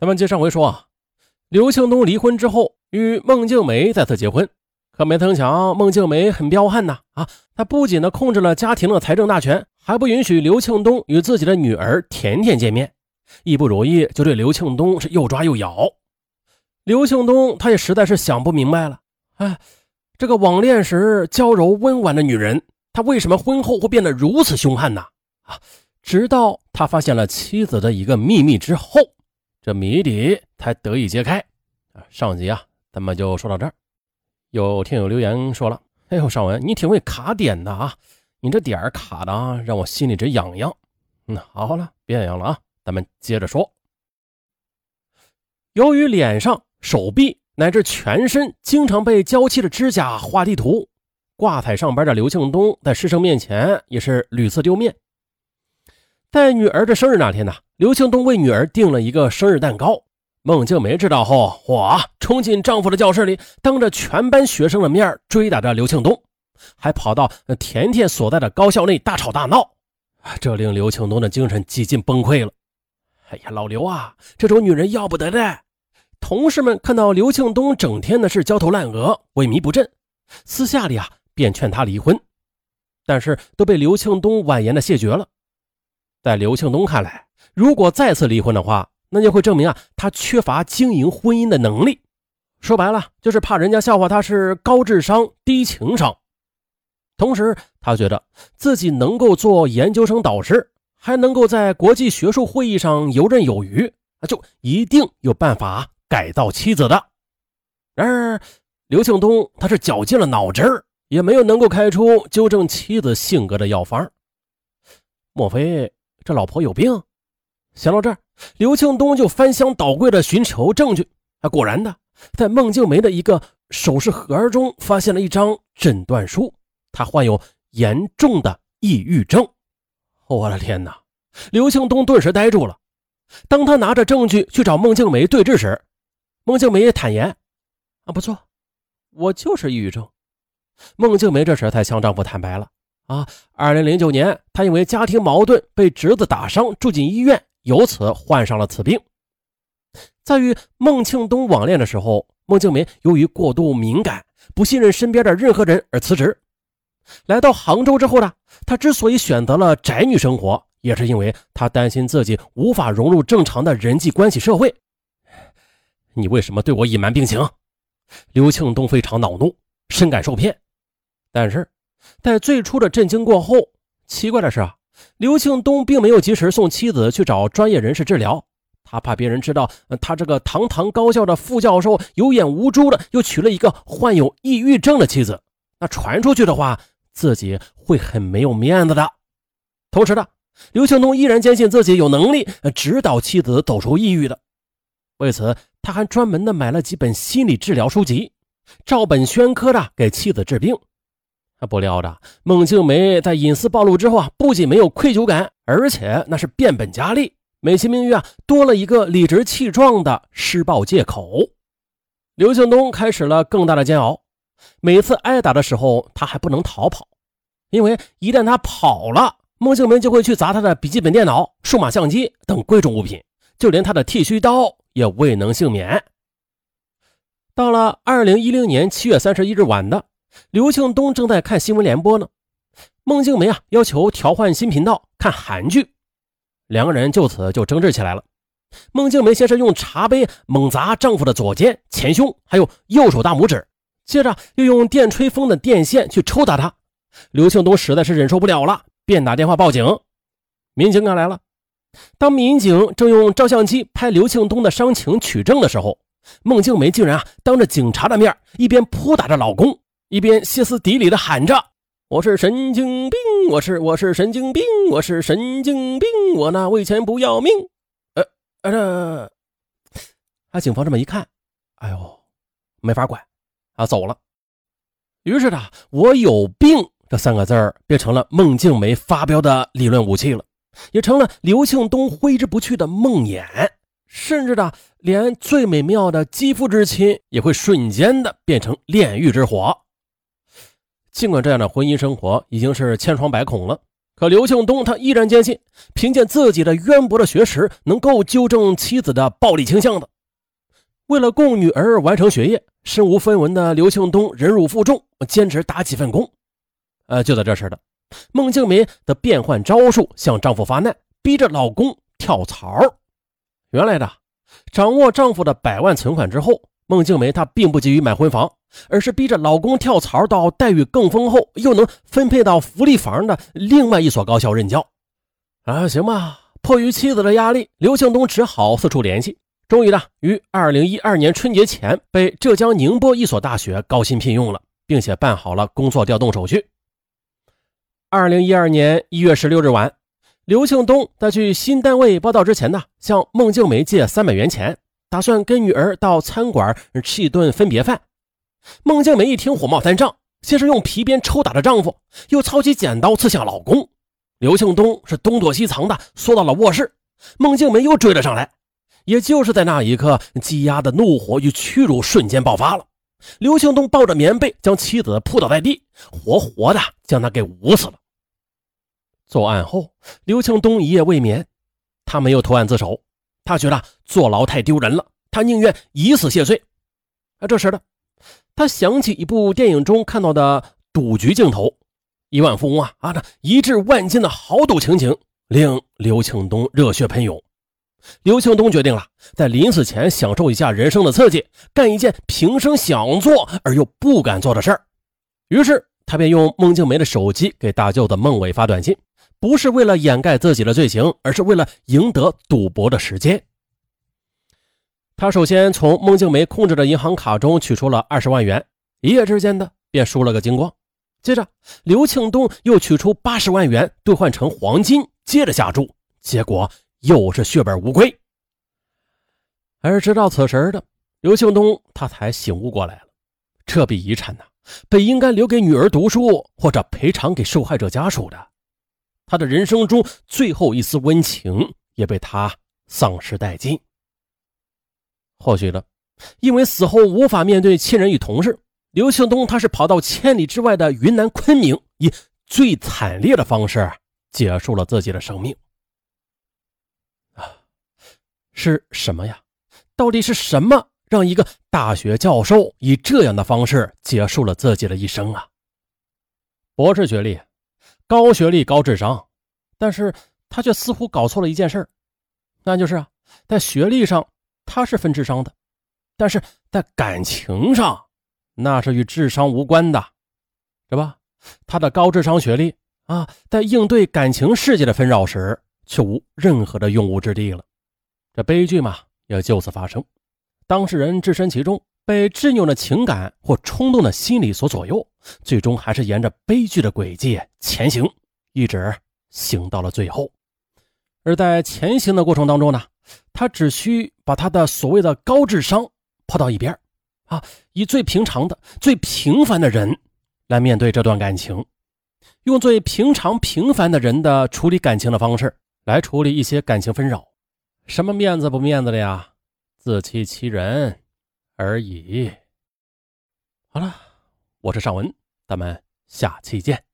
咱们接上回说啊，刘庆东离婚之后与孟静梅再次结婚，可没曾想孟静梅很彪悍呐啊！她不仅呢控制了家庭的财政大权，还不允许刘庆东与自己的女儿甜甜见面，一不如意就对刘庆东是又抓又咬。刘庆东他也实在是想不明白了，哎，这个网恋时娇柔温婉的女人，她为什么婚后会变得如此凶悍呢？啊！直到他发现了妻子的一个秘密之后。这谜底才得以揭开啊！上集啊，咱们就说到这儿。有听友留言说了：“哎呦，尚文，你挺会卡点的啊！你这点儿卡的啊，让我心里直痒痒。”嗯，好了，别痒痒了啊，咱们接着说。由于脸上、手臂乃至全身经常被娇妻的指甲画地图，挂彩上班的刘庆东在师生面前也是屡次丢面。在女儿的生日那天呢，刘庆东为女儿订了一个生日蛋糕。孟静梅知道后，哇，冲进丈夫的教室里，当着全班学生的面追打着刘庆东，还跑到甜甜所在的高校内大吵大闹。这令刘庆东的精神几近崩溃了。哎呀，老刘啊，这种女人要不得的。同事们看到刘庆东整天的是焦头烂额、萎靡不振，私下里啊便劝他离婚，但是都被刘庆东婉言的谢绝了。在刘庆东看来，如果再次离婚的话，那就会证明啊，他缺乏经营婚姻的能力。说白了，就是怕人家笑话他是高智商低情商。同时，他觉得自己能够做研究生导师，还能够在国际学术会议上游刃有余，啊，就一定有办法改造妻子的。然而，刘庆东他是绞尽了脑汁儿，也没有能够开出纠正妻子性格的药方。莫非？这老婆有病，想到这儿，刘庆东就翻箱倒柜的寻求证据。啊，果然的，在孟静梅的一个首饰盒中发现了一张诊断书，她患有严重的抑郁症。我的天哪！刘庆东顿时呆住了。当他拿着证据去找孟静梅对质时，孟静梅也坦言：“啊，不错，我就是抑郁症。”孟静梅这时才向丈夫坦白了。啊，二零零九年，她因为家庭矛盾被侄子打伤，住进医院，由此患上了此病。在与孟庆东网恋的时候，孟庆梅由于过度敏感，不信任身边的任何人而辞职。来到杭州之后呢，她之所以选择了宅女生活，也是因为她担心自己无法融入正常的人际关系社会。你为什么对我隐瞒病情？刘庆东非常恼怒，深感受骗，但是。在最初的震惊过后，奇怪的是啊，刘庆东并没有及时送妻子去找专业人士治疗，他怕别人知道他这个堂堂高校的副教授有眼无珠的又娶了一个患有抑郁症的妻子，那传出去的话，自己会很没有面子的。同时呢，刘庆东依然坚信自己有能力指导妻子走出抑郁的，为此他还专门的买了几本心理治疗书籍，照本宣科的给妻子治病。不料的，孟静梅在隐私暴露之后啊，不仅没有愧疚感，而且那是变本加厉，美其名曰啊，多了一个理直气壮的施暴借口。刘庆东开始了更大的煎熬。每次挨打的时候，他还不能逃跑，因为一旦他跑了，孟静梅就会去砸他的笔记本电脑、数码相机等贵重物品，就连他的剃须刀也未能幸免。到了二零一零年七月三十一日晚的。刘庆东正在看新闻联播呢，孟静梅啊要求调换新频道看韩剧，两个人就此就争执起来了。孟静梅先是用茶杯猛砸丈夫的左肩、前胸，还有右手大拇指，接着又用电吹风的电线去抽打他。刘庆东实在是忍受不了了，便打电话报警。民警赶来了，当民警正用照相机拍刘庆东的伤情取证的时候，孟静梅竟然啊当着警察的面一边扑打着老公。一边歇斯底里的喊着：“我是神经病，我是我是神经病，我是神经病，我那为钱不要命。”呃呃，啊，警方这么一看，哎呦，没法管，啊，走了。于是呢，“我有病”这三个字儿变成了孟静梅发飙的理论武器了，也成了刘庆东挥之不去的梦魇。甚至呢，连最美妙的肌肤之亲也会瞬间的变成炼狱之火。尽管这样的婚姻生活已经是千疮百孔了，可刘庆东他依然坚信，凭借自己的渊博的学识，能够纠正妻子的暴力倾向的。为了供女儿完成学业，身无分文的刘庆东忍辱负重，兼职打几份工。呃，就在这时的，孟静梅的变换招数向丈夫发难，逼着老公跳槽。原来的，掌握丈夫的百万存款之后，孟静梅她并不急于买婚房。而是逼着老公跳槽到待遇更丰厚，又能分配到福利房的另外一所高校任教。啊，行吧，迫于妻子的压力，刘庆东只好四处联系，终于呢，于二零一二年春节前被浙江宁波一所大学高薪聘用了，并且办好了工作调动手续。二零一二年一月十六日晚，刘庆东在去新单位报道之前呢，向孟静梅借三百元钱，打算跟女儿到餐馆吃一顿分别饭。孟静梅一听，火冒三丈，先是用皮鞭抽打着丈夫，又操起剪刀刺向老公。刘庆东是东躲西藏的缩到了卧室，孟静梅又追了上来。也就是在那一刻，积压的怒火与屈辱瞬间爆发了。刘庆东抱着棉被将妻子扑倒在地，活活的将她给捂死了。作案后，刘庆东一夜未眠，他没有投案自首，他觉得坐牢太丢人了，他宁愿以死谢罪。而这时的。他想起一部电影中看到的赌局镜头，亿万富翁啊啊，那一掷万金的豪赌情景令刘庆东热血喷涌。刘庆东决定了，在临死前享受一下人生的刺激，干一件平生想做而又不敢做的事儿。于是，他便用孟静梅的手机给大舅子孟伟发短信，不是为了掩盖自己的罪行，而是为了赢得赌博的时间。他首先从孟静梅控制的银行卡中取出了二十万元，一夜之间的便输了个精光。接着，刘庆东又取出八十万元兑换成黄金，接着下注，结果又是血本无归。而直到此时的刘庆东，他才醒悟过来了，这笔遗产呢，本应该留给女儿读书或者赔偿给受害者家属的，他的人生中最后一丝温情也被他丧失殆尽。或许呢，因为死后无法面对亲人与同事，刘庆东他是跑到千里之外的云南昆明，以最惨烈的方式结束了自己的生命。啊，是什么呀？到底是什么让一个大学教授以这样的方式结束了自己的一生啊？博士学历，高学历高智商，但是他却似乎搞错了一件事那就是啊，在学历上。他是分智商的，但是在感情上，那是与智商无关的，是吧？他的高智商学历啊，在应对感情世界的纷扰时，却无任何的用武之地了。这悲剧嘛，也就此发生。当事人置身其中，被执拗的情感或冲动的心理所左右，最终还是沿着悲剧的轨迹前行，一直行到了最后。而在前行的过程当中呢？他只需把他的所谓的高智商抛到一边啊，以最平常的、最平凡的人来面对这段感情，用最平常平凡的人的处理感情的方式来处理一些感情纷扰，什么面子不面子的呀，自欺欺人而已。好了，我是尚文，咱们下期见。